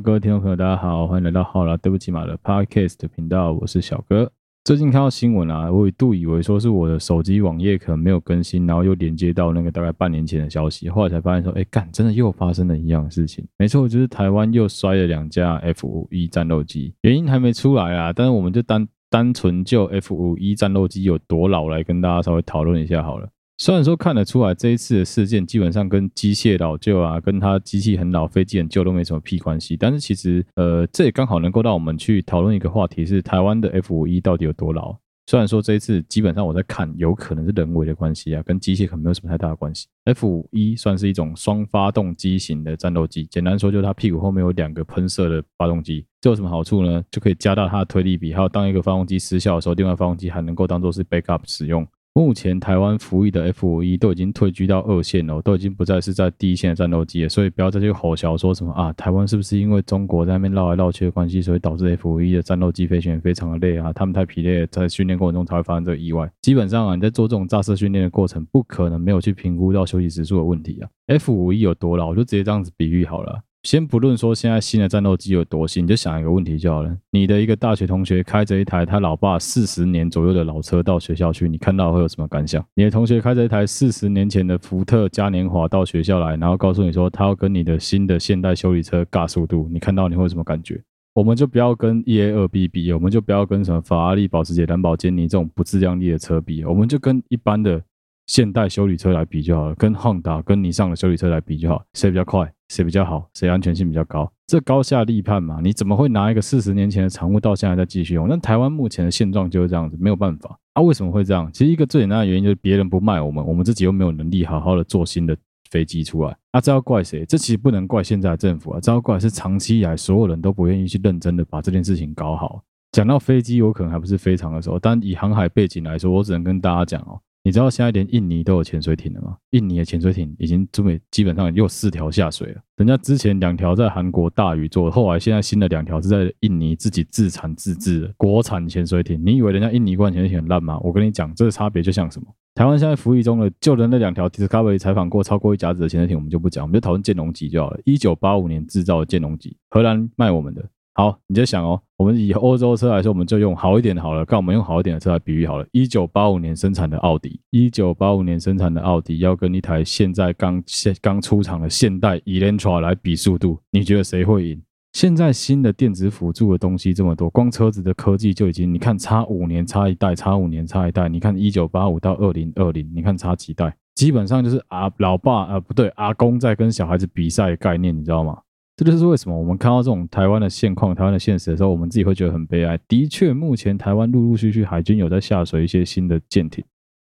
各位听众朋友，大家好，欢迎来到好啦，对不起马的 Podcast 频道，我是小哥。最近看到新闻啊，我一度以为说是我的手机网页可能没有更新，然后又连接到那个大概半年前的消息，后来才发现说，哎，干，真的又发生了一样的事情。没错，就是台湾又摔了两架 F-5E 战斗机，原因还没出来啊，但是我们就单单纯就 F-5E 战斗机有多老来跟大家稍微讨论一下好了。虽然说看得出来这一次的事件基本上跟机械老旧啊，跟它机器很老、飞机很旧都没什么屁关系，但是其实呃，这也刚好能够让我们去讨论一个话题，是台湾的 F-5E 到底有多老？虽然说这一次基本上我在看，有可能是人为的关系啊，跟机械可能没有什么太大的关系。F-5E 算是一种双发动机型的战斗机，简单说就是它屁股后面有两个喷射的发动机，这有什么好处呢？就可以加大它的推力比，还有当一个发动机失效的时候，另外发动机还能够当做是 backup 使用。目前台湾服役的 F-5E 都已经退居到二线了，都已经不再是在第一线的战斗机了，所以不要再去吼小说什么啊，台湾是不是因为中国在那边绕来绕去的关系，所以导致 F-5E 的战斗机飞行员非常的累啊，他们太疲累了，在训练过程中才会发生这个意外。基本上啊，你在做这种炸射训练的过程，不可能没有去评估到休息时数的问题啊。F-5E 有多老，我就直接这样子比喻好了。先不论说现在新的战斗机有多新，你就想一个问题就好了。你的一个大学同学开着一台他老爸四十年左右的老车到学校去，你看到会有什么感想？你的同学开着一台四十年前的福特嘉年华到学校来，然后告诉你说他要跟你的新的现代修理车尬速度，你看到你会有什么感觉？我们就不要跟 EA2B 比，我们就不要跟什么法拉利、保时捷、兰博基尼这种不自量力的车比，我们就跟一般的现代修理车来比就好了，跟汉达、跟尼桑的修理车来比就好，谁比较快？谁比较好？谁安全性比较高？这高下立判嘛？你怎么会拿一个四十年前的产物到现在再继续用？那台湾目前的现状就是这样子，没有办法。啊，为什么会这样？其实一个最简单的原因就是别人不卖我们，我们自己又没有能力好好的做新的飞机出来。啊，这要怪谁？这其实不能怪现在的政府啊，这要怪是长期以来所有人都不愿意去认真的把这件事情搞好。讲到飞机，我可能还不是非常的熟，但以航海背景来说，我只能跟大家讲哦。你知道现在连印尼都有潜水艇了吗？印尼的潜水艇已经准备基本上又四条下水了。人家之前两条在韩国大宇做，后来现在新的两条是在印尼自己自产自制的国产潜水艇。你以为人家印尼国产潜水艇很烂吗？我跟你讲，这个差别就像什么？台湾现在服役中的就的那两条 Discovery 采访过超过一甲子的潜水艇，我们就不讲，我们就讨论剑龙级就好了。一九八五年制造的剑龙级，荷兰卖我们的。好，你就想哦，我们以欧洲车来说，我们就用好一点的好了。看我们用好一点的车来比喻好了。一九八五年生产的奥迪，一九八五年生产的奥迪要跟一台现在刚现刚出厂的现代 Elantra 来比速度，你觉得谁会赢？现在新的电子辅助的东西这么多，光车子的科技就已经，你看差五年差一代，差五年差一代。你看一九八五到二零二零，你看差几代？基本上就是啊，老爸啊，不对，阿公在跟小孩子比赛的概念，你知道吗？这就是为什么我们看到这种台湾的现况、台湾的现实的时候，我们自己会觉得很悲哀。的确，目前台湾陆陆续续海军有在下水一些新的舰艇，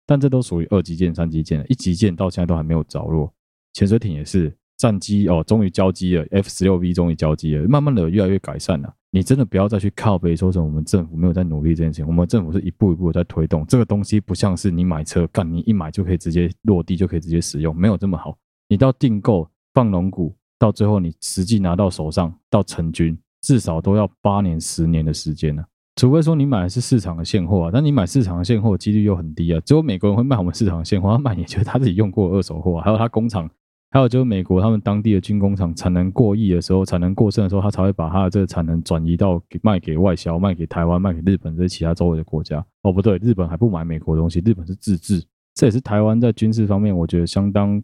但这都属于二级舰、三级舰，一级舰到现在都还没有着落。潜水艇也是，战机哦，终于交机了，F 十六 V 终于交机了，慢慢的越来越改善了。你真的不要再去靠北说什么我们政府没有在努力这件事情，我们政府是一步一步在推动这个东西，不像是你买车干，你一买就可以直接落地，就可以直接使用，没有这么好。你到订购放龙骨。到最后，你实际拿到手上到成军，至少都要八年、十年的时间呢、啊。除非说你买的是市场的现货啊，但你买市场的现货几率又很低啊。只有美国人会卖我们市场的现货，他卖也就是他自己用过二手货、啊，还有他工厂，还有就是美国他们当地的军工厂产能过亿的时候，产能过剩的时候，他才会把他的这个产能转移到卖给外销，卖给台湾，卖给日本这些其他周围的国家。哦，不对，日本还不买美国东西，日本是自制。这也是台湾在军事方面，我觉得相当。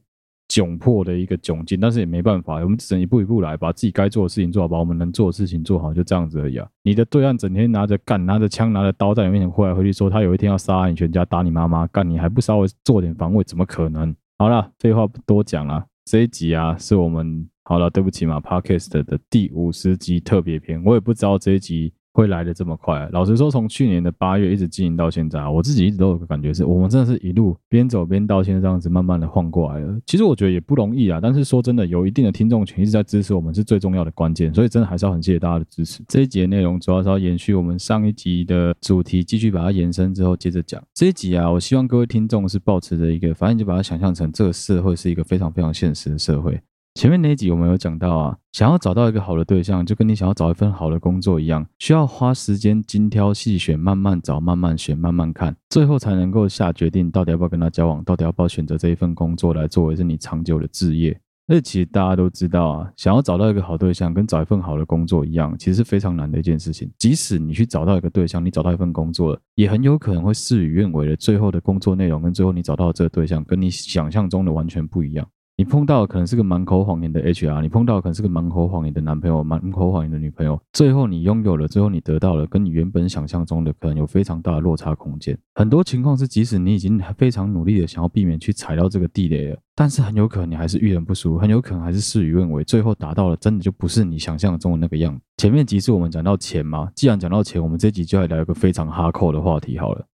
窘迫的一个窘境，但是也没办法，我们只能一步一步来，把自己该做的事情做好，把我们能做的事情做好，就这样子而已啊。你的对岸整天拿着干、拿着枪、拿着刀在你面前挥来挥去，说他有一天要杀你全家、打你妈妈，干你还不稍微做点防卫，怎么可能？好了，废话不多讲了，这一集啊是我们好了，对不起嘛，Podcast 的第五十集特别篇，我也不知道这一集。会来的这么快？老实说，从去年的八月一直经营到现在，我自己一直都有个感觉是，我们真的是一路边走边到现在这样子，慢慢的晃过来了。其实我觉得也不容易啊，但是说真的，有一定的听众群一直在支持我们，是最重要的关键。所以真的还是要很谢谢大家的支持。这一集的内容主要是要延续我们上一集的主题，继续把它延伸之后接着讲。这一集啊，我希望各位听众是保持着一个，反正就把它想象成这个社会是一个非常非常现实的社会。前面那一集我们有讲到啊，想要找到一个好的对象，就跟你想要找一份好的工作一样，需要花时间精挑细选，慢慢找，慢慢选，慢慢看，最后才能够下决定，到底要不要跟他交往，到底要不要选择这一份工作来作为是你长久的置业。而且其实大家都知道啊，想要找到一个好对象，跟找一份好的工作一样，其实是非常难的一件事情。即使你去找到一个对象，你找到一份工作了，也很有可能会事与愿违的。最后的工作内容跟最后你找到的这个对象，跟你想象中的完全不一样。你碰到可能是个满口谎言的 HR，你碰到可能是个满口谎言的男朋友，满口谎言的女朋友。最后你拥有了，最后你得到了，跟你原本想象中的可能有非常大的落差空间。很多情况是，即使你已经非常努力的想要避免去踩到这个地雷了，但是很有可能你还是遇人不淑，很有可能还是事与愿违，最后达到了真的就不是你想象中的那个样子。前面集是我们讲到钱嘛，既然讲到钱，我们这集就来聊一个非常哈扣的话题好了。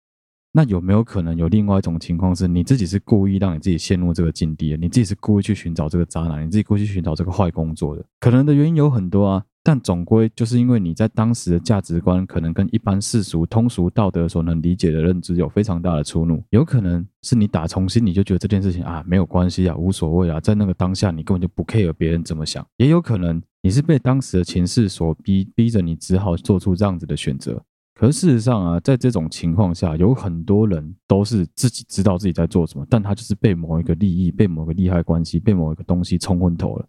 那有没有可能有另外一种情况，是你自己是故意让你自己陷入这个境地的？你自己是故意去寻找这个渣男，你自己故意去寻找这个坏工作的？可能的原因有很多啊，但总归就是因为你在当时的价值观可能跟一般世俗通俗道德所能理解的认知有非常大的出入。有可能是你打从心里就觉得这件事情啊没有关系啊，无所谓啊，在那个当下你根本就不 care 别人怎么想。也有可能你是被当时的情势所逼，逼着你只好做出这样子的选择。可是事实上啊，在这种情况下，有很多人都是自己知道自己在做什么，但他就是被某一个利益、被某个利害关系、被某一个东西冲昏头了。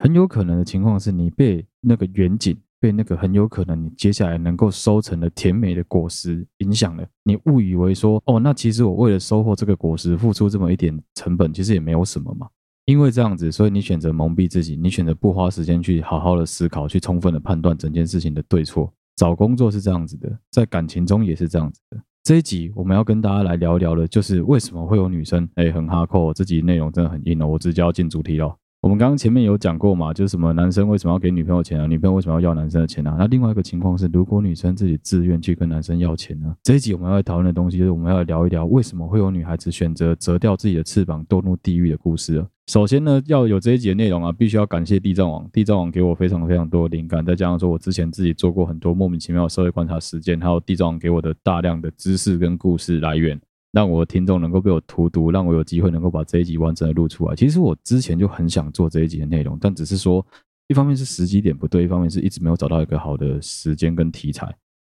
很有可能的情况是你被那个远景、被那个很有可能你接下来能够收成的甜美的果实影响了。你误以为说，哦，那其实我为了收获这个果实，付出这么一点成本，其实也没有什么嘛。因为这样子，所以你选择蒙蔽自己，你选择不花时间去好好的思考，去充分的判断整件事情的对错。找工作是这样子的，在感情中也是这样子的。这一集我们要跟大家来聊聊的，就是为什么会有女生哎很哈扣。这集内容真的很硬哦，我直接要进主题了。我们刚刚前面有讲过嘛，就是什么男生为什么要给女朋友钱啊？女朋友为什么要要男生的钱啊？那另外一个情况是，如果女生自己自愿去跟男生要钱呢？这一集我们要讨论的东西，就是我们要聊一聊为什么会有女孩子选择折掉自己的翅膀堕入地狱的故事了。首先呢，要有这一集的内容啊，必须要感谢地藏王。地藏王给我非常非常多的灵感，再加上说我之前自己做过很多莫名其妙的社会观察实践，还有地藏王给我的大量的知识跟故事来源，让我的听众能够被我荼毒，让我有机会能够把这一集完整的录出来。其实我之前就很想做这一集的内容，但只是说，一方面是时机点不对，一方面是一直没有找到一个好的时间跟题材。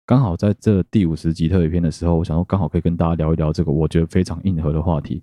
刚好在这第五十集特别篇的时候，我想说刚好可以跟大家聊一聊这个我觉得非常硬核的话题，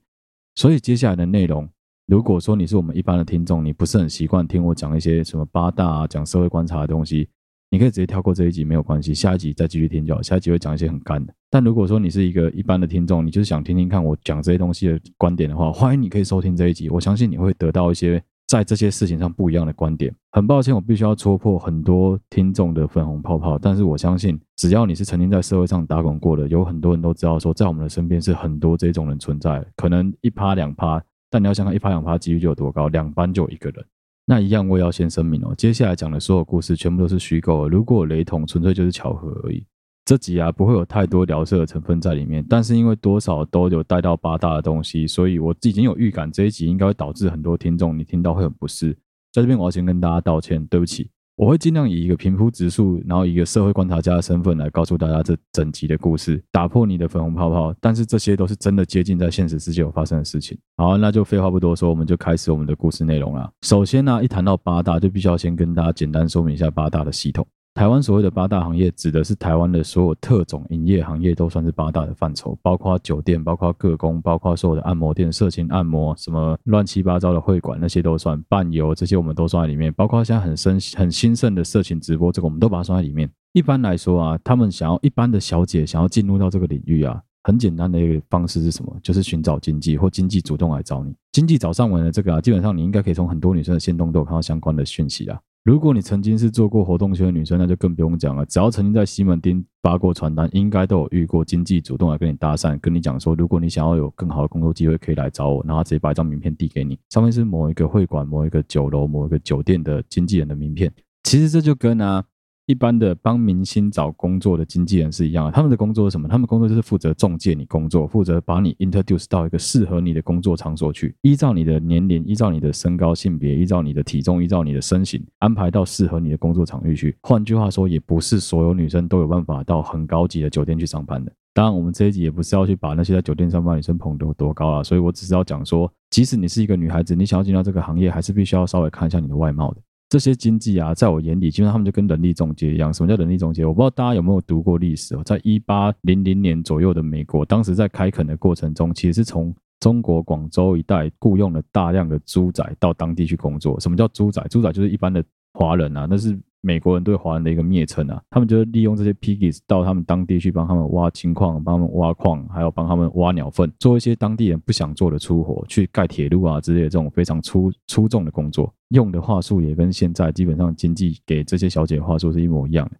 所以接下来的内容。如果说你是我们一般的听众，你不是很习惯听我讲一些什么八大啊、讲社会观察的东西，你可以直接跳过这一集没有关系，下一集再继续听就好。下一集会讲一些很干的。但如果说你是一个一般的听众，你就是想听听看我讲这些东西的观点的话，欢迎你可以收听这一集。我相信你会得到一些在这些事情上不一样的观点。很抱歉，我必须要戳破很多听众的粉红泡泡，但是我相信，只要你是曾经在社会上打滚过的，有很多人都知道说，在我们的身边是很多这种人存在，可能一趴两趴。但你要想看一趴两趴几率就有多高，两班就一个人。那一样我也要先声明哦，接下来讲的所有故事全部都是虚构，如果雷同，纯粹就是巧合而已。这集啊不会有太多聊色的成分在里面，但是因为多少都有带到八大的东西，所以我已经有预感这一集应该会导致很多听众你听到会很不适。在这边我要先跟大家道歉，对不起。我会尽量以一个平铺直述，然后一个社会观察家的身份来告诉大家这整集的故事，打破你的粉红泡泡。但是这些都是真的接近在现实世界有发生的事情。好，那就废话不多说，我们就开始我们的故事内容了。首先呢，一谈到八大，就必须要先跟大家简单说明一下八大的系统。台湾所谓的八大行业，指的是台湾的所有特种营业行业都算是八大的范畴，包括酒店、包括各工、包括所有的按摩店、色情按摩、什么乱七八糟的会馆，那些都算。伴游这些我们都算在里面，包括现在很生很兴盛的色情直播，这个我们都把它算在里面。一般来说啊，他们想要一般的小姐想要进入到这个领域啊，很简单的一个方式是什么？就是寻找经济或经济主动来找你，经济找上门的这个啊，基本上你应该可以从很多女生的行动都有看到相关的讯息啊。如果你曾经是做过活动圈的女生，那就更不用讲了。只要曾经在西门町发过传单，应该都有遇过经纪主动来跟你搭讪，跟你讲说，如果你想要有更好的工作机会，可以来找我，然后直接把一张名片递给你，上面是某一个会馆、某一个酒楼、某一个酒店的经纪人的名片。其实这就跟啊。一般的帮明星找工作的经纪人是一样的，他们的工作是什么？他们工作就是负责中介你工作，负责把你 introduce 到一个适合你的工作场所去，依照你的年龄，依照你的身高性别，依照你的体重，依照你的身形，安排到适合你的工作场域去。换句话说，也不是所有女生都有办法到很高级的酒店去上班的。当然，我们这一集也不是要去把那些在酒店上班女生捧得多高啊，所以我只是要讲说，即使你是一个女孩子，你想要进到这个行业，还是必须要稍微看一下你的外貌的。这些经济啊，在我眼里，基本上他们就跟人力中介一样。什么叫人力中介？我不知道大家有没有读过历史哦。在一八零零年左右的美国，当时在开垦的过程中，其实是从中国广州一带雇佣了大量的猪仔到当地去工作。什么叫猪仔？猪仔就是一般的华人啊，那是美国人对华人的一个蔑称啊。他们就是利用这些 piggies 到他们当地去帮他们挖金矿、帮他们挖矿，还有帮他们挖鸟粪，做一些当地人不想做的粗活，去盖铁路啊之类的这种非常粗粗重的工作。用的话术也跟现在基本上经济给这些小姐的话术是一模一样的。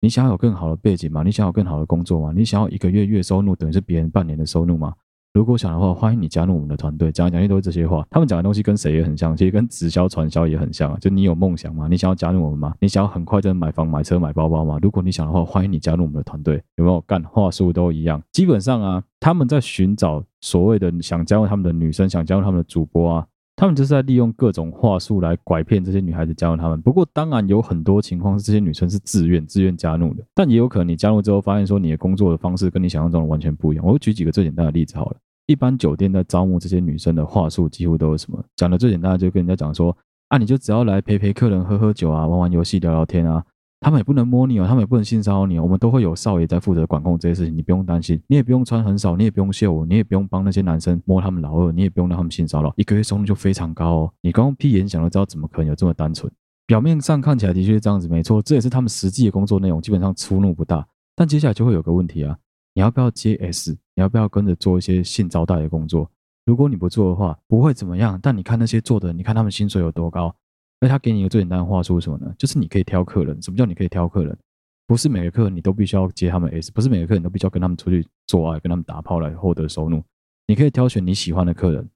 你想要有更好的背景吗？你想要有更好的工作吗？你想要一个月月收入等于是别人半年的收入吗？如果想的话，欢迎你加入我们的团队。讲讲去都是这些话，他们讲的东西跟谁也很像，其实跟直销传销也很像啊。就你有梦想吗？你想要加入我们吗？你想要很快就能买房、买车、买包包吗？如果你想的话，欢迎你加入我们的团队。有没有干？话术都一样。基本上啊，他们在寻找所谓的想加入他们的女生，想加入他们的主播啊。他们就是在利用各种话术来拐骗这些女孩子加入他们。不过，当然有很多情况是这些女生是自愿自愿加入的，但也有可能你加入之后发现说你的工作的方式跟你想象中的完全不一样。我举几个最简单的例子好了。一般酒店在招募这些女生的话术几乎都是什么？讲的最简单的就跟人家讲说啊，你就只要来陪陪客人喝喝酒啊，玩玩游戏聊聊天啊。他们也不能摸你哦，他们也不能性骚扰你哦。我们都会有少爷在负责管控这些事情，你不用担心。你也不用穿很少，你也不用秀我，你也不用帮那些男生摸他们老二，你也不用让他们性骚扰。一个月收入就非常高哦。你刚刚屁眼想都知道，怎么可能有这么单纯？表面上看起来的确是这样子，没错，这也是他们实际的工作内容，基本上出入不大。但接下来就会有个问题啊，你要不要接 S？你要不要跟着做一些性招待的工作？如果你不做的话，不会怎么样。但你看那些做的，你看他们薪水有多高？那他给你一个最简单的话术是什么呢？就是你可以挑客人。什么叫你可以挑客人？不是每个客人你都必须要接他们 S，不是每个客人都必须要跟他们出去做爱，跟他们打炮来获得收入。你可以挑选你喜欢的客人。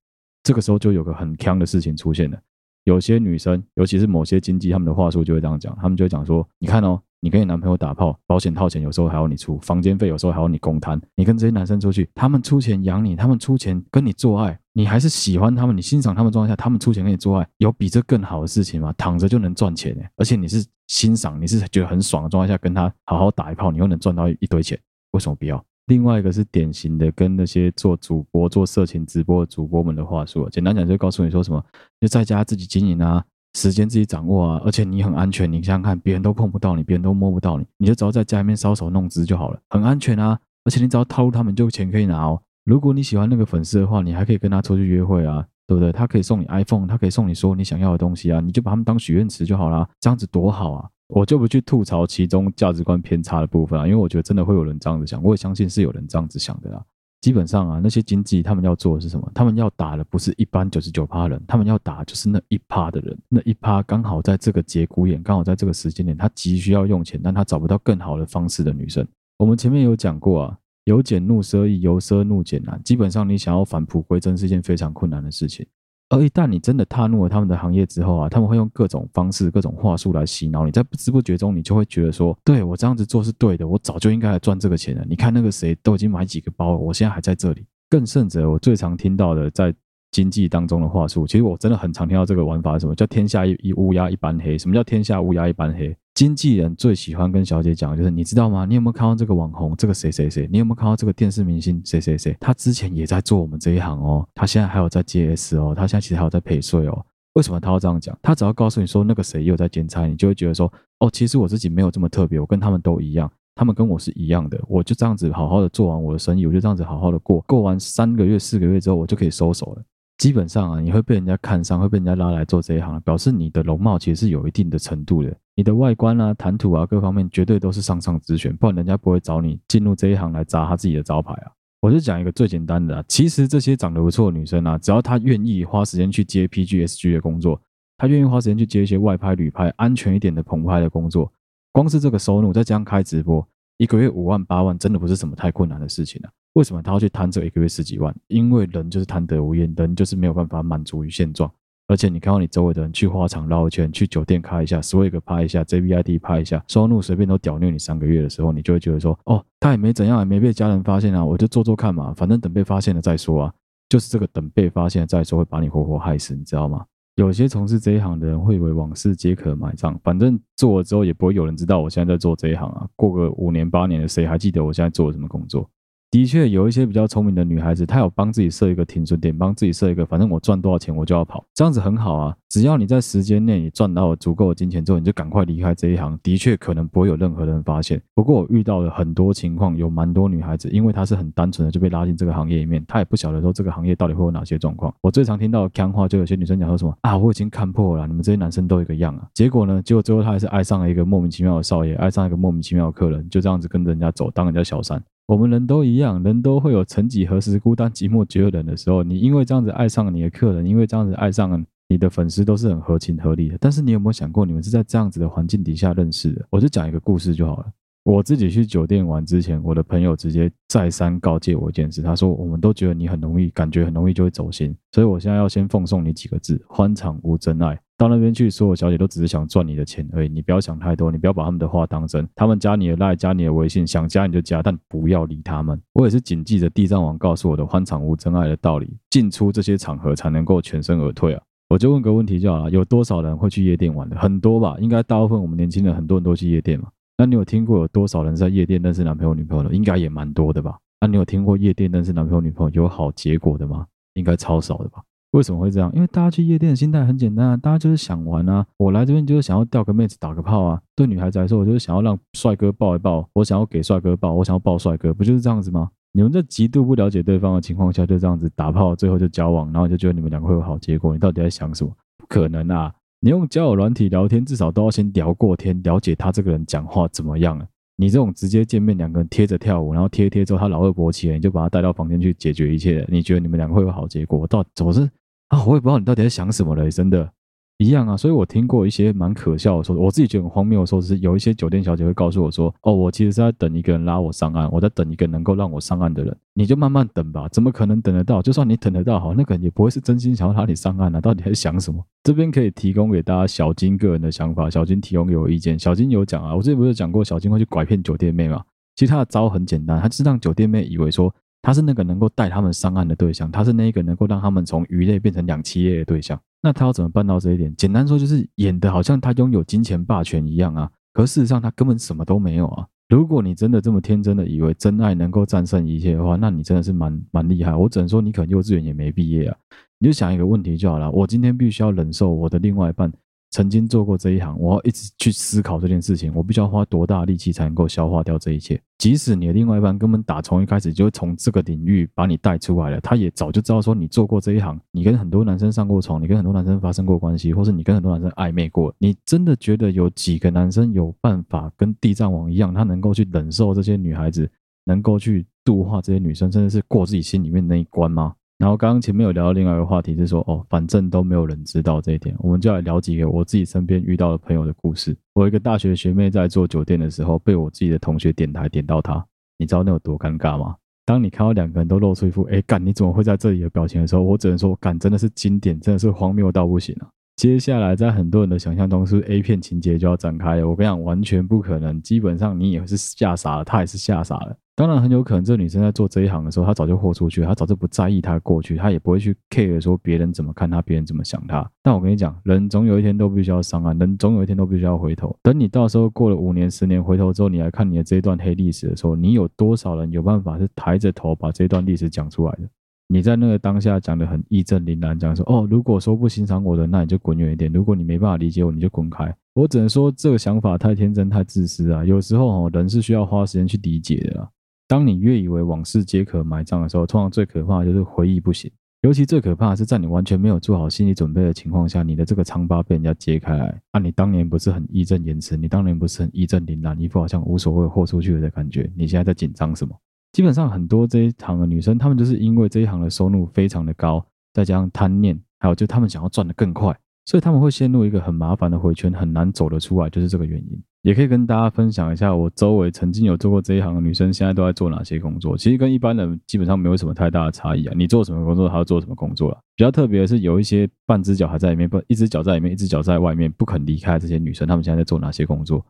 这个时候就有个很坑的事情出现了。有些女生，尤其是某些经济，他们的话术就会这样讲，他们就会讲说：“你看哦，你跟你男朋友打炮，保险套钱有时候还要你出，房间费有时候还要你公摊。你跟这些男生出去，他们出钱养你，他们出钱跟你做爱，你还是喜欢他们，你欣赏他们状态下，他们出钱跟你做爱，有比这更好的事情吗？躺着就能赚钱，而且你是。”欣赏你是觉得很爽的状态下跟他好好打一炮，你又能赚到一堆钱，为什么不要？另外一个是典型的跟那些做主播、做色情直播主播们的话术，简单讲就告诉你说什么，就在家自己经营啊，时间自己掌握啊，而且你很安全。你想想看，别人都碰不到你，别人都摸不到你，你就只要在家里面搔首弄姿就好了，很安全啊。而且你只要套路他们，就钱可以拿哦。如果你喜欢那个粉丝的话，你还可以跟他出去约会啊。对不对？他可以送你 iPhone，他可以送你说你想要的东西啊，你就把他们当许愿池就好了，这样子多好啊！我就不去吐槽其中价值观偏差的部分啊，因为我觉得真的会有人这样子想，我也相信是有人这样子想的啦。基本上啊，那些经纪他们要做的是什么？他们要打的不是一般九十九趴人，他们要打就是那一趴的人，那一趴刚好在这个节骨眼，刚好在这个时间点，他急需要用钱，但他找不到更好的方式的女生。我们前面有讲过啊。由俭入奢易，由奢入俭难。基本上，你想要返璞归真是一件非常困难的事情。而一旦你真的踏入了他们的行业之后啊，他们会用各种方式、各种话术来洗脑你，在不知不觉中，你就会觉得说：对，我这样子做是对的，我早就应该来赚这个钱了。你看那个谁都已经买几个包了，我现在还在这里。更甚者，我最常听到的在经济当中的话术，其实我真的很常听到这个玩法是什么叫“天下一一乌鸦一般黑”。什么叫“天下乌鸦一般黑”？经纪人最喜欢跟小姐讲，就是你知道吗？你有没有看到这个网红，这个谁谁谁？你有没有看到这个电视明星谁谁谁？他之前也在做我们这一行哦，他现在还有在接 S 哦，他现在其实还有在陪睡哦。为什么他要这样讲？他只要告诉你说那个谁又在兼差，你就会觉得说，哦，其实我自己没有这么特别，我跟他们都一样，他们跟我是一样的，我就这样子好好的做完我的生意，我就这样子好好的过，过完三个月、四个月之后，我就可以收手了。基本上啊，你会被人家看上，会被人家拉来做这一行，表示你的容貌其实是有一定的程度的，你的外观啊、谈吐啊各方面绝对都是上上之选，不然人家不会找你进入这一行来砸他自己的招牌啊。我就讲一个最简单的啊，其实这些长得不错的女生啊，只要她愿意花时间去接 PGSG 的工作，她愿意花时间去接一些外拍、旅拍、安全一点的棚拍的工作，光是这个收入，再这样开直播。一个月五万八万，真的不是什么太困难的事情啊。为什么他要去贪这一个月十几万？因为人就是贪得无厌，人就是没有办法满足于现状。而且你看到你周围的人去花场绕一圈，去酒店开一下，Swag 拍一下，JVID 拍一下，收入随便都屌虐你三个月的时候，你就会觉得说，哦，他也没怎样，也没被家人发现啊，我就做做看嘛，反正等被发现了再说啊。就是这个等被发现了再说，会把你活活害死，你知道吗？有些从事这一行的人会以为往事皆可埋葬，反正做了之后也不会有人知道我现在在做这一行啊。过个五年八年的，谁还记得我现在做了什么工作？的确有一些比较聪明的女孩子，她有帮自己设一个停损点，帮自己设一个，反正我赚多少钱我就要跑，这样子很好啊。只要你在时间内你赚到了足够的金钱之后，你就赶快离开这一行，的确可能不会有任何人发现。不过我遇到了很多情况，有蛮多女孩子，因为她是很单纯的就被拉进这个行业里面，她也不晓得说这个行业到底会有哪些状况。我最常听到的锵话，就有些女生讲说什么啊，我已经看破了，你们这些男生都一个样啊。结果呢，结果最后她还是爱上了一个莫名其妙的少爷，爱上一个莫名其妙的客人，就这样子跟着人家走，当人家小三。我们人都一样，人都会有曾几何时孤单寂寞绝人的时候。你因为这样子爱上你的客人，因为这样子爱上你的粉丝，都是很合情合理的。但是你有没有想过，你们是在这样子的环境底下认识的？我就讲一个故事就好了。我自己去酒店玩之前，我的朋友直接再三告诫我一件事，他说：“我们都觉得你很容易，感觉很容易就会走心，所以我现在要先奉送你几个字：欢场无真爱。到那边去，所有小姐都只是想赚你的钱而已，你不要想太多，你不要把他们的话当真。他们加你的赖，加你的微信，想加你就加，但不要理他们。我也是谨记着地藏王告诉我的欢场无真爱的道理，进出这些场合才能够全身而退啊！我就问个问题就好了：有多少人会去夜店玩的？很多吧？应该大部分我们年轻人很多人都去夜店嘛。”那你有听过有多少人在夜店认识男朋友女朋友的？应该也蛮多的吧？那你有听过夜店认识男朋友女朋友有好结果的吗？应该超少的吧？为什么会这样？因为大家去夜店的心态很简单啊，大家就是想玩啊。我来这边就是想要钓个妹子打个炮啊。对女孩子来说，我就是想要让帅哥抱一抱，我想要给帅哥抱，我想要抱帅哥，不就是这样子吗？你们在极度不了解对方的情况下就这样子打炮，最后就交往，然后就觉得你们两个会有好结果？你到底在想什么？不可能啊！你用交友软体聊天，至少都要先聊过天，了解他这个人讲话怎么样啊。你这种直接见面，两个人贴着跳舞，然后贴一贴之后，他老二勃起了，你就把他带到房间去解决一切。你觉得你们两个会有好结果？我到怎么是啊？我也不知道你到底在想什么嘞，真的。一样啊，所以我听过一些蛮可笑的说，我自己觉得很荒谬的说，是有一些酒店小姐会告诉我说，哦，我其实是在等一个人拉我上岸，我在等一个能够让我上岸的人，你就慢慢等吧，怎么可能等得到？就算你等得到，好，那个人也不会是真心想要拉你上岸啊，到底在想什么？这边可以提供给大家小金个人的想法，小金提供给我意见，小金有讲啊，我之前不是讲过小金会去拐骗酒店妹嘛？其实他的招很简单，他就是让酒店妹以为说。他是那个能够带他们上岸的对象，他是那个能够让他们从鱼类变成两栖类的对象。那他要怎么办到这一点？简单说就是演得好像他拥有金钱霸权一样啊，可事实上他根本什么都没有啊。如果你真的这么天真的以为真爱能够战胜一切的话，那你真的是蛮蛮厉害。我只能说你可能幼稚园也没毕业啊。你就想一个问题就好了，我今天必须要忍受我的另外一半。曾经做过这一行，我要一直去思考这件事情，我必须要花多大力气才能够消化掉这一切？即使你的另外一半根本打从一开始就从这个领域把你带出来了，他也早就知道说你做过这一行，你跟很多男生上过床，你跟很多男生发生过关系，或是你跟很多男生暧昧过，你真的觉得有几个男生有办法跟地藏王一样，他能够去忍受这些女孩子，能够去度化这些女生，甚至是过自己心里面那一关吗？然后刚刚前面有聊到另外一个话题，是说哦，反正都没有人知道这一点，我们就来聊几个我自己身边遇到的朋友的故事。我一个大学学妹在做酒店的时候，被我自己的同学点台点到她，你知道那有多尴尬吗？当你看到两个人都露出一副哎干你怎么会在这里的表情的时候，我只能说干真的是经典，真的是荒谬到不行啊！接下来在很多人的想象中，是 A 片情节就要展开了。我跟你讲，完全不可能。基本上你也是吓傻了，他也是吓傻了。当然很有可能，这女生在做这一行的时候，她早就豁出去，她早就不在意她的过去，她也不会去 care 说别人怎么看她，别人怎么想她。但我跟你讲，人总有一天都必须要上岸，人总有一天都必须要回头。等你到时候过了五年、十年，回头之后，你来看你的这一段黑历史的时候，你有多少人有办法是抬着头把这段历史讲出来的？你在那个当下讲的很义正凛然，讲说哦，如果说不欣赏我的，那你就滚远一点；如果你没办法理解我，你就滚开。我只能说这个想法太天真、太自私啊！有时候哦，人是需要花时间去理解的。当你越以为往事皆可埋葬的时候，通常最可怕的就是回忆不行。尤其最可怕的是在你完全没有做好心理准备的情况下，你的这个疮疤被人家揭开来。啊，你当年不是很义正言辞，你当年不是很义正凛然，一副好像无所谓豁出去了的感觉。你现在在紧张什么？基本上很多这一行的女生，她们就是因为这一行的收入非常的高，再加上贪念，还有就她们想要赚得更快，所以她们会陷入一个很麻烦的回圈，很难走得出来，就是这个原因。也可以跟大家分享一下，我周围曾经有做过这一行的女生，现在都在做哪些工作。其实跟一般人基本上没有什么太大的差异啊。你做什么工作，她做什么工作了。比较特别的是，有一些半只脚还在里面，不，一只脚在里面，一只脚在外面，不肯离开这些女生，她们现在在做哪些工作？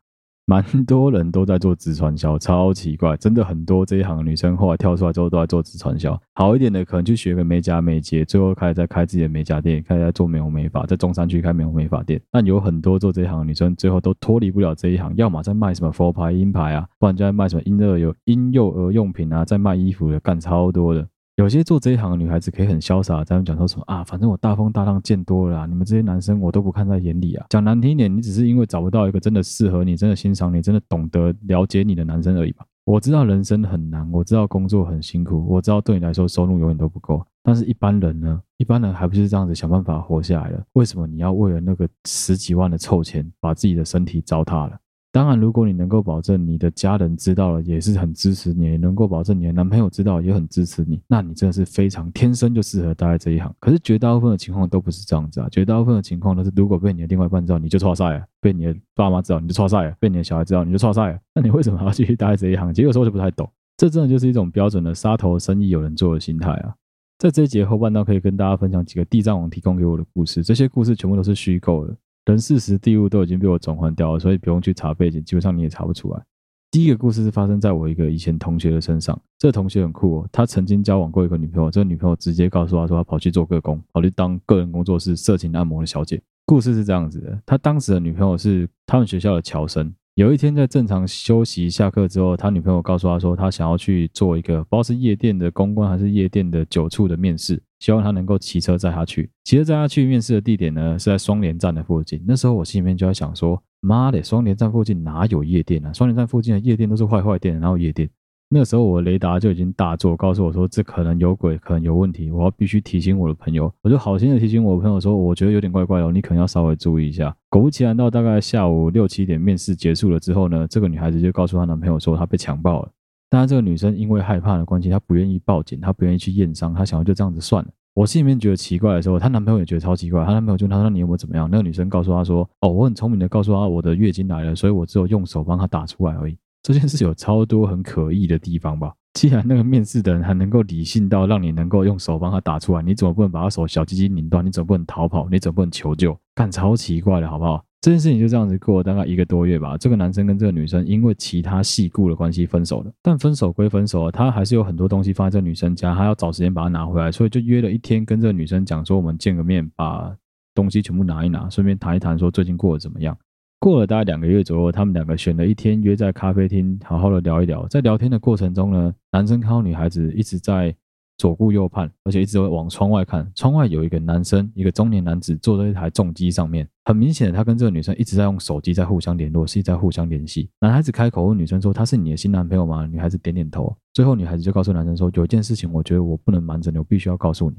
蛮多人都在做直传销，超奇怪，真的很多这一行的女生后来跳出来之后都在做直传销。好一点的可能去学个美甲美睫，最后开始在开自己的美甲店，开始在做美容美发，在中山区开美容美发店。但有很多做这一行的女生最后都脱离不了这一行，要么在卖什么佛牌、婴牌啊，不然就在卖什么婴儿有婴幼儿用品啊，在卖衣服的，干超多的。有些做这一行的女孩子可以很潇洒，在那讲说什么啊，反正我大风大浪见多了啦，你们这些男生我都不看在眼里啊。讲难听一点，你只是因为找不到一个真的适合你、真的欣赏你、真的懂得了解你的男生而已吧。我知道人生很难，我知道工作很辛苦，我知道对你来说收入永远都不够。但是一般人呢？一般人还不是这样子想办法活下来了？为什么你要为了那个十几万的臭钱，把自己的身体糟蹋了？当然，如果你能够保证你的家人知道了也是很支持你，也能够保证你的男朋友知道也很支持你，那你真的是非常天生就适合待在这一行。可是绝大部分的情况都不是这样子啊，绝大部分的情况都是如果被你的另外一半知道，你就挫赛了；被你的爸妈知道，你就挫赛了；被你的小孩知道，你就挫赛了。那你为什么还要继续待在这一行？其实有时候就不太懂，这真的就是一种标准的杀头生意有人做的心态啊。在这一节后半段，可以跟大家分享几个地藏王提供给我的故事，这些故事全部都是虚构的。人事时地物都已经被我转换掉了，所以不用去查背景，基本上你也查不出来。第一个故事是发生在我一个以前同学的身上，这个同学很酷哦，他曾经交往过一个女朋友，这个女朋友直接告诉他说，他跑去做个工，跑去当个人工作室色情按摩的小姐。故事是这样子的，他当时的女朋友是他们学校的侨生。有一天在正常休息下课之后，他女朋友告诉他说，他想要去做一个不知道是夜店的公关还是夜店的酒处的面试。希望他能够骑车载他去，骑车载他去面试的地点呢，是在双连站的附近。那时候我心里面就在想说，妈的，双连站附近哪有夜店啊？双连站附近的夜店都是坏坏店，然后夜店？那时候我雷达就已经大作，告诉我说这可能有鬼，可能有问题，我要必须提醒我的朋友。我就好心的提醒我的朋友说，我觉得有点怪怪哦，你可能要稍微注意一下。果不其然，到大概下午六七点面试结束了之后呢，这个女孩子就告诉她男朋友说她被强暴了。当然，这个女生因为害怕的关系，她不愿意报警，她不愿意去验伤，她想要就这样子算了。我心里面觉得奇怪的时候，她男朋友也觉得超奇怪。她男朋友就问她说：“你有没有怎么样？”那个女生告诉她说：“哦，我很聪明的告诉她我的月经来了，所以我只有用手帮她打出来而已。”这件事有超多很可疑的地方吧？既然那个面试的人还能够理性到让你能够用手帮他打出来，你怎么不能把他手小鸡鸡拧断？你怎么不能逃跑？你怎么不能求救？干超奇怪的，好不好？这件事情就这样子过了大概一个多月吧。这个男生跟这个女生因为其他细故的关系分手了。但分手归分手，他还是有很多东西放在这女生家，他要找时间把它拿回来，所以就约了一天跟这个女生讲说，我们见个面，把东西全部拿一拿，顺便谈一谈说最近过得怎么样。过了大概两个月左右，他们两个选了一天约在咖啡厅，好好的聊一聊。在聊天的过程中呢，男生看到女孩子一直在。左顾右盼，而且一直会往窗外看。窗外有一个男生，一个中年男子坐在一台重机上面。很明显的，他跟这个女生一直在用手机在互相联络，是在互相联系。男孩子开口问女生说：“他是你的新男朋友吗？”女孩子点点头。最后，女孩子就告诉男生说：“有一件事情，我觉得我不能瞒着你，我必须要告诉你。”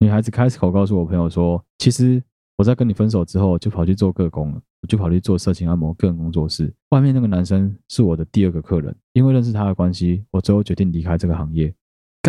女孩子开口告诉我朋友说：“其实我在跟你分手之后，就跑去做个工了，我就跑去做色情按摩个人工作室。外面那个男生是我的第二个客人，因为认识他的关系，我最后决定离开这个行业。”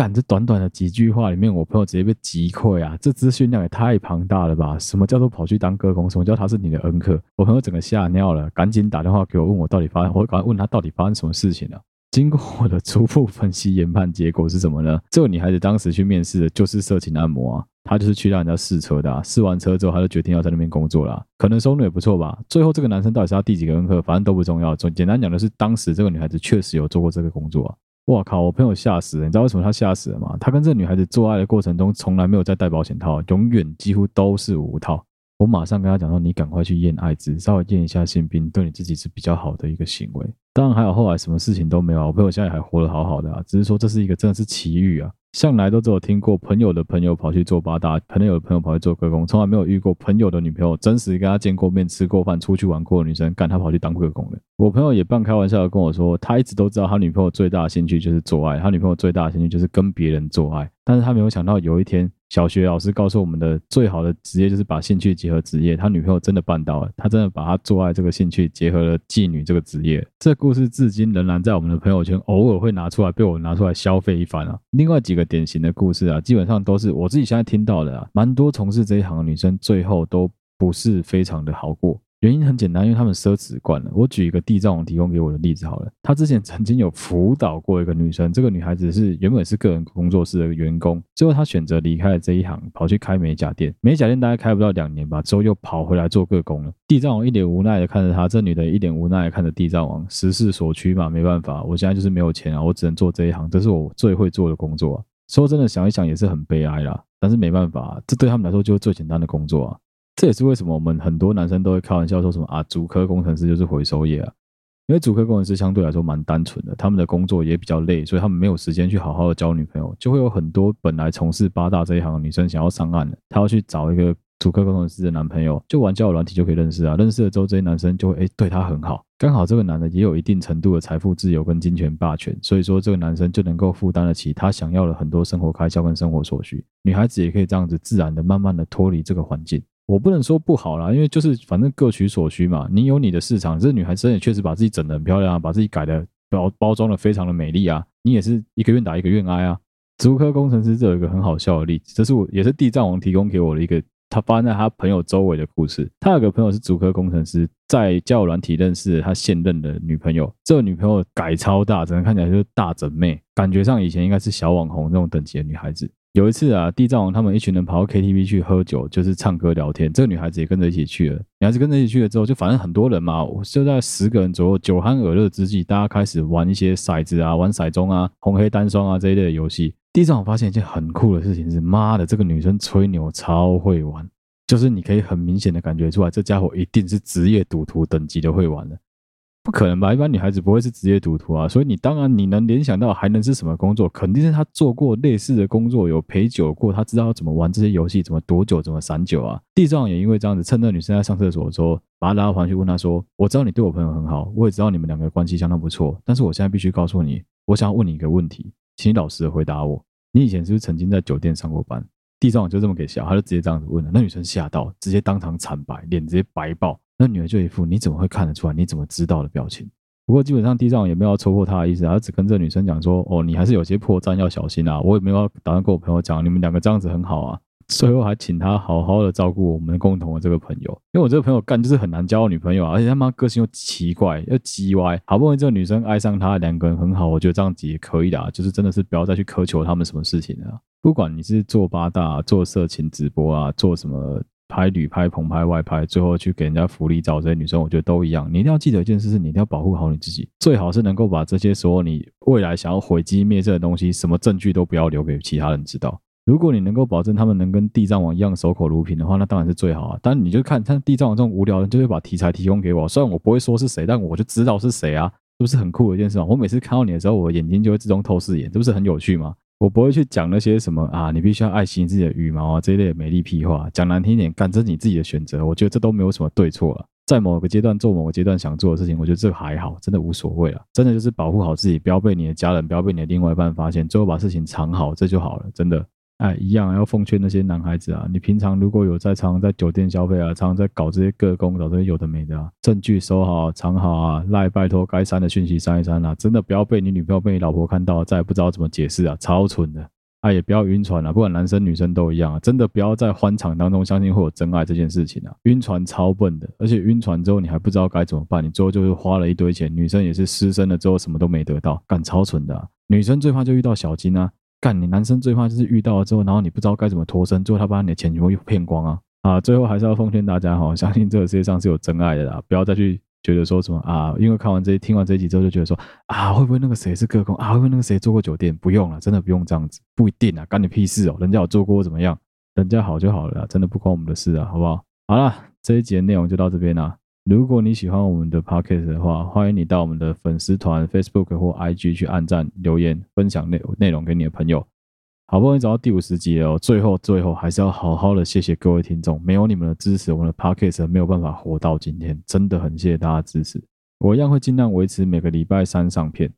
干，这短短的几句话里面，我朋友直接被击溃啊！这资讯量也太庞大了吧？什么叫做跑去当歌工？什么叫他是你的恩客？我朋友整个吓尿了，赶紧打电话给我，问我到底发生，我赶快问他到底发生什么事情了。经过我的初步分析研判，结果是什么呢？这个女孩子当时去面试的就是色情按摩啊，她就是去让人家试车的啊，试完车之后，她就决定要在那边工作了，可能收入也不错吧。最后这个男生到底是他第几个恩客，反正都不重要。总简单讲的是，当时这个女孩子确实有做过这个工作啊。哇靠！我朋友吓死了，你知道为什么他吓死了吗？他跟这女孩子做爱的过程中，从来没有再戴保险套，永远几乎都是无套。我马上跟他讲说：“你赶快去验艾滋，稍微验一下性病，对你自己是比较好的一个行为。”当然还有后来什么事情都没有，我朋友现在还活得好好的啊，只是说这是一个真的是奇遇啊。向来都只有听过朋友的朋友跑去做八大，朋友的朋友跑去做个工，从来没有遇过朋友的女朋友真实跟他见过面、吃过饭、出去玩过的女生，干他跑去当个工的。我朋友也半开玩笑的跟我说，他一直都知道他女朋友最大的兴趣就是做爱，他女朋友最大的兴趣就是跟别人做爱，但是他没有想到有一天。小学老师告诉我们的最好的职业就是把兴趣结合职业。他女朋友真的办到了，他真的把他做爱这个兴趣结合了妓女这个职业。这故事至今仍然在我们的朋友圈偶尔会拿出来被我拿出来消费一番啊。另外几个典型的故事啊，基本上都是我自己现在听到的啊，蛮多从事这一行的女生最后都不是非常的好过。原因很简单，因为他们奢侈惯了。我举一个地藏王提供给我的例子好了，他之前曾经有辅导过一个女生，这个女孩子是原本是个人工作室的员工，最后她选择离开了这一行，跑去开美甲店。美甲店大概开不到两年吧，之后又跑回来做个工了。地藏王一脸无奈的看着她，这女的一脸无奈的看着地藏王，时势所趋嘛，没办法，我现在就是没有钱啊，我只能做这一行，这是我最会做的工作啊。说真的，想一想也是很悲哀啦，但是没办法，这对他们来说就是最简单的工作啊。这也是为什么我们很多男生都会开玩笑说什么啊，主科工程师就是回收业啊，因为主科工程师相对来说蛮单纯的，他们的工作也比较累，所以他们没有时间去好好的交女朋友，就会有很多本来从事八大这一行的女生想要上岸的，她要去找一个主科工程师的男朋友，就玩交友软体就可以认识啊，认识了之后这些男生就会哎对她很好，刚好这个男的也有一定程度的财富自由跟金钱霸权，所以说这个男生就能够负担得起他想要的很多生活开销跟生活所需，女孩子也可以这样子自然的慢慢的脱离这个环境。我不能说不好啦，因为就是反正各取所需嘛。你有你的市场，这女孩子也确实把自己整得很漂亮啊，把自己改的包包装的非常的美丽啊。你也是一个愿打一个愿挨啊。竹科工程师这有一个很好笑的例子，这是我也是地藏王提供给我的一个他发在他朋友周围的故事。他有个朋友是竹科工程师，在交友软体认识了他现任的女朋友，这个女朋友改超大，整个看起来就是大整妹，感觉上以前应该是小网红那种等级的女孩子。有一次啊，地藏王他们一群人跑到 KTV 去喝酒，就是唱歌聊天。这个女孩子也跟着一起去了。女孩子跟着一起去了之后，就反正很多人嘛，就在十个人左右，酒酣耳热之际，大家开始玩一些骰子啊，玩骰盅啊，红黑单双啊这一类的游戏。地藏王发现一件很酷的事情是，妈的，这个女生吹牛超会玩，就是你可以很明显的感觉出来，这家伙一定是职业赌徒等级的会玩的。不可能吧？一般女孩子不会是职业赌徒啊，所以你当然你能联想到还能是什么工作？肯定是她做过类似的工作，有陪酒过，她知道怎么玩这些游戏，怎么躲酒，怎么散酒啊。地藏也因为这样子，趁那女生在上厕所的时候，把她拉到旁去问她说：“我知道你对我朋友很好，我也知道你们两个关系相当不错，但是我现在必须告诉你，我想要问你一个问题，请你老实的回答我。你以前是不是曾经在酒店上过班？”地藏就这么给笑，他就直接这样子问了。那女生吓到，直接当场惨白，脸直接白爆。那女儿就一副你怎么会看得出来？你怎么知道的表情。不过基本上地藏也没有要戳破他的意思，他只跟这个女生讲说：“哦，你还是有些破绽要小心啊。”我也没有打算跟我朋友讲，你们两个这样子很好啊。最后还请他好好的照顾我们共同的这个朋友，因为我这个朋友干就是很难交女朋友啊，而且他妈个性又奇怪又叽歪。好不容易这个女生爱上他，两个人很好，我觉得这样子也可以的，就是真的是不要再去苛求他们什么事情了。不管你是做八大、做色情直播啊，做什么。拍旅拍、棚拍、外拍，最后去给人家福利照，这些女生我觉得都一样。你一定要记得一件事，是你一定要保护好你自己，最好是能够把这些所有你未来想要毁机灭迹的东西，什么证据都不要留给其他人知道。如果你能够保证他们能跟地藏王一样守口如瓶的话，那当然是最好啊。但你就看像地藏王这种无聊人，就会把题材提供给我，虽然我不会说是谁，但我就知道是谁啊，是不是很酷的一件事啊？我每次看到你的时候，我眼睛就会自动透视眼，这不是很有趣吗？我不会去讲那些什么啊，你必须要爱惜自己的羽毛啊这一类的美丽屁话。讲难听点，干这是你自己的选择。我觉得这都没有什么对错了。在某个阶段做某个阶段想做的事情，我觉得这还好，真的无所谓了。真的就是保护好自己，不要被你的家人，不要被你的另外一半发现，最后把事情藏好，这就好了。真的。哎，一样要奉劝那些男孩子啊，你平常如果有在常常在酒店消费啊，常常在搞这些个工，搞这些有的没的啊，证据收好藏好啊，赖拜托该删的讯息删一删啊，真的不要被你女朋友被你老婆看到，再也不知道怎么解释啊，超蠢的。哎，也不要晕船了，不管男生女生都一样啊，真的不要在欢场当中相信会有真爱这件事情啊，晕船超笨的，而且晕船之后你还不知道该怎么办，你最后就是花了一堆钱，女生也是失身了之后什么都没得到，干超蠢的啊。女生最怕就遇到小金啊。干你男生最怕就是遇到了之后，然后你不知道该怎么脱身，最后他把你的钱全部又骗光啊！啊，最后还是要奉劝大家哈，相信这个世界上是有真爱的啦，不要再去觉得说什么啊，因为看完这听完这一集之后就觉得说啊，会不会那个谁是个工啊，会不会那个谁做过酒店？不用了，真的不用这样子，不一定啊，干你屁事哦，人家有做过怎么样？人家好就好了啦，真的不关我们的事啊，好不好？好了，这一集的内容就到这边啦。如果你喜欢我们的 podcast 的话，欢迎你到我们的粉丝团 Facebook 或 IG 去按赞、留言、分享内内容给你的朋友。好不容易找到第五十集了，最后最后还是要好好的谢谢各位听众，没有你们的支持，我们的 podcast 没有办法活到今天，真的很谢谢大家支持。我一样会尽量维持每个礼拜三上片，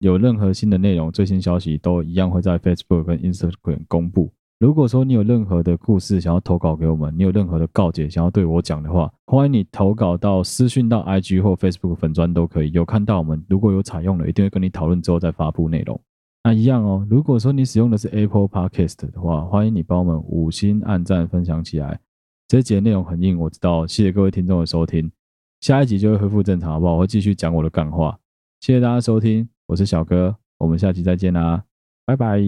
有任何新的内容、最新消息都一样会在 Facebook 跟 Instagram 公布。如果说你有任何的故事想要投稿给我们，你有任何的告解想要对我讲的话，欢迎你投稿到私讯到 IG 或 Facebook 粉专都可以。有看到我们，如果有采用的，一定会跟你讨论之后再发布内容。那一样哦，如果说你使用的是 Apple Podcast 的话，欢迎你帮我们五星按赞分享起来。这一节内容很硬，我知道，谢谢各位听众的收听。下一集就会恢复正常，好不好？我会继续讲我的干话。谢谢大家收听，我是小哥，我们下期再见啦，拜拜。